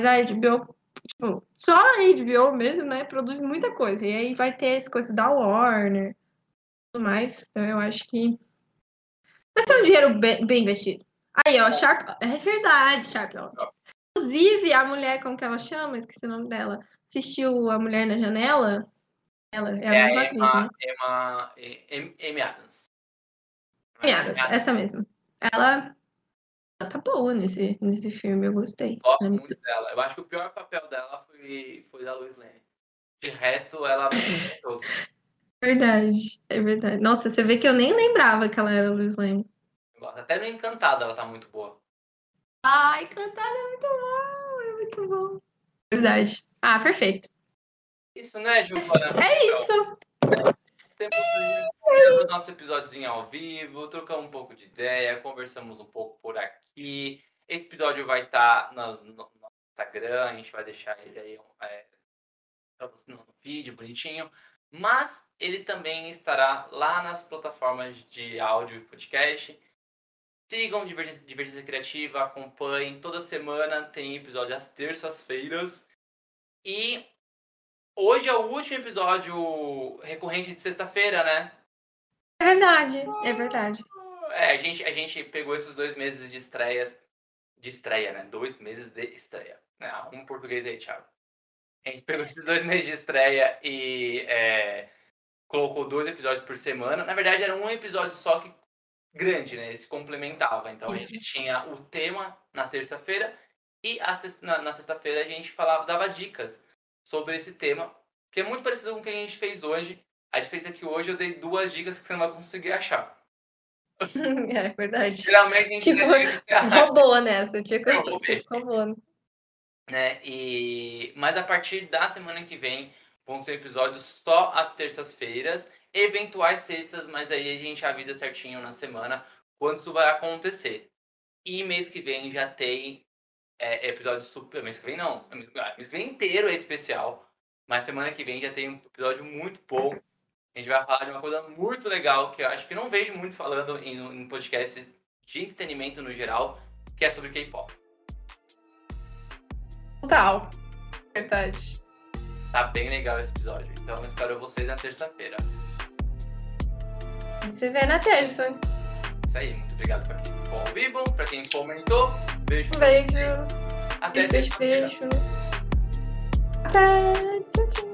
Mas a HBO, tipo, só a HBO mesmo, né, produz muita coisa. E aí vai ter as coisas da Warner e tudo mais. Então eu acho que vai ser um dinheiro bem, bem investido. Aí, ó, Sharp. É verdade, Sharp. Inclusive, a mulher, como que ela chama? Esqueci o nome dela. Assistiu A Mulher na Janela? Ela é a é mesma a atriz, Emma, né? Emma, Amy Adams. Amy Adams, essa mesma. Ela, ela tá boa nesse, nesse filme, eu gostei. Gosto muito, muito dela. Eu acho que o pior papel dela foi, foi da Lois Lane. De resto, ela. Verdade, é verdade. Nossa, você vê que eu nem lembrava que ela era a Lois Lane. Até no Encantada ela tá muito boa. Ai, Encantada é muito bom, é muito bom. Verdade. Ah, perfeito. Isso, né, Giovana? É isso. Temos o nosso episódiozinho ao vivo, trocamos um pouco de ideia, conversamos um pouco por aqui. Esse episódio vai estar tá no, no, Instagram, a gente vai deixar ele aí é, você, no vídeo, bonitinho. Mas ele também estará lá nas plataformas de áudio e podcast. Sigam Divergência, Divergência Criativa, acompanhem. Toda semana tem episódio às terças-feiras. E Hoje é o último episódio recorrente de sexta-feira, né? É verdade, é verdade. É, a gente, a gente pegou esses dois meses de estreias. De estreia, né? Dois meses de estreia. Né? Um português aí, Thiago. A gente pegou esses dois meses de estreia e é, colocou dois episódios por semana. Na verdade, era um episódio só que grande, né? Ele se complementava. Então a gente tinha o tema na terça-feira e sexta, na, na sexta-feira a gente falava, dava dicas sobre esse tema, que é muito parecido com o que a gente fez hoje. A gente fez aqui hoje, eu dei duas dicas que você não vai conseguir achar. É verdade. Geralmente a gente tipo, roubou nessa, tipo, tipo roubou. Né? E... Mas a partir da semana que vem vão ser episódios só às terças-feiras, eventuais sextas, mas aí a gente avisa certinho na semana quando isso vai acontecer. E mês que vem já tem é, episódio super. Mês que vem não. Mês que vem inteiro é especial. Mas semana que vem já tem um episódio muito bom. A gente vai falar de uma coisa muito legal que eu acho que não vejo muito falando em, em podcasts de entretenimento no geral, que é sobre K-pop. Total. Verdade. Tá bem legal esse episódio. Então espero vocês na terça-feira. Se vê na terça. Isso aí, muito obrigado pra quem ficou ao vivo, pra quem comentou. Beijo. Beijo. Até beijo, beijo. Até. Tchau, tchau.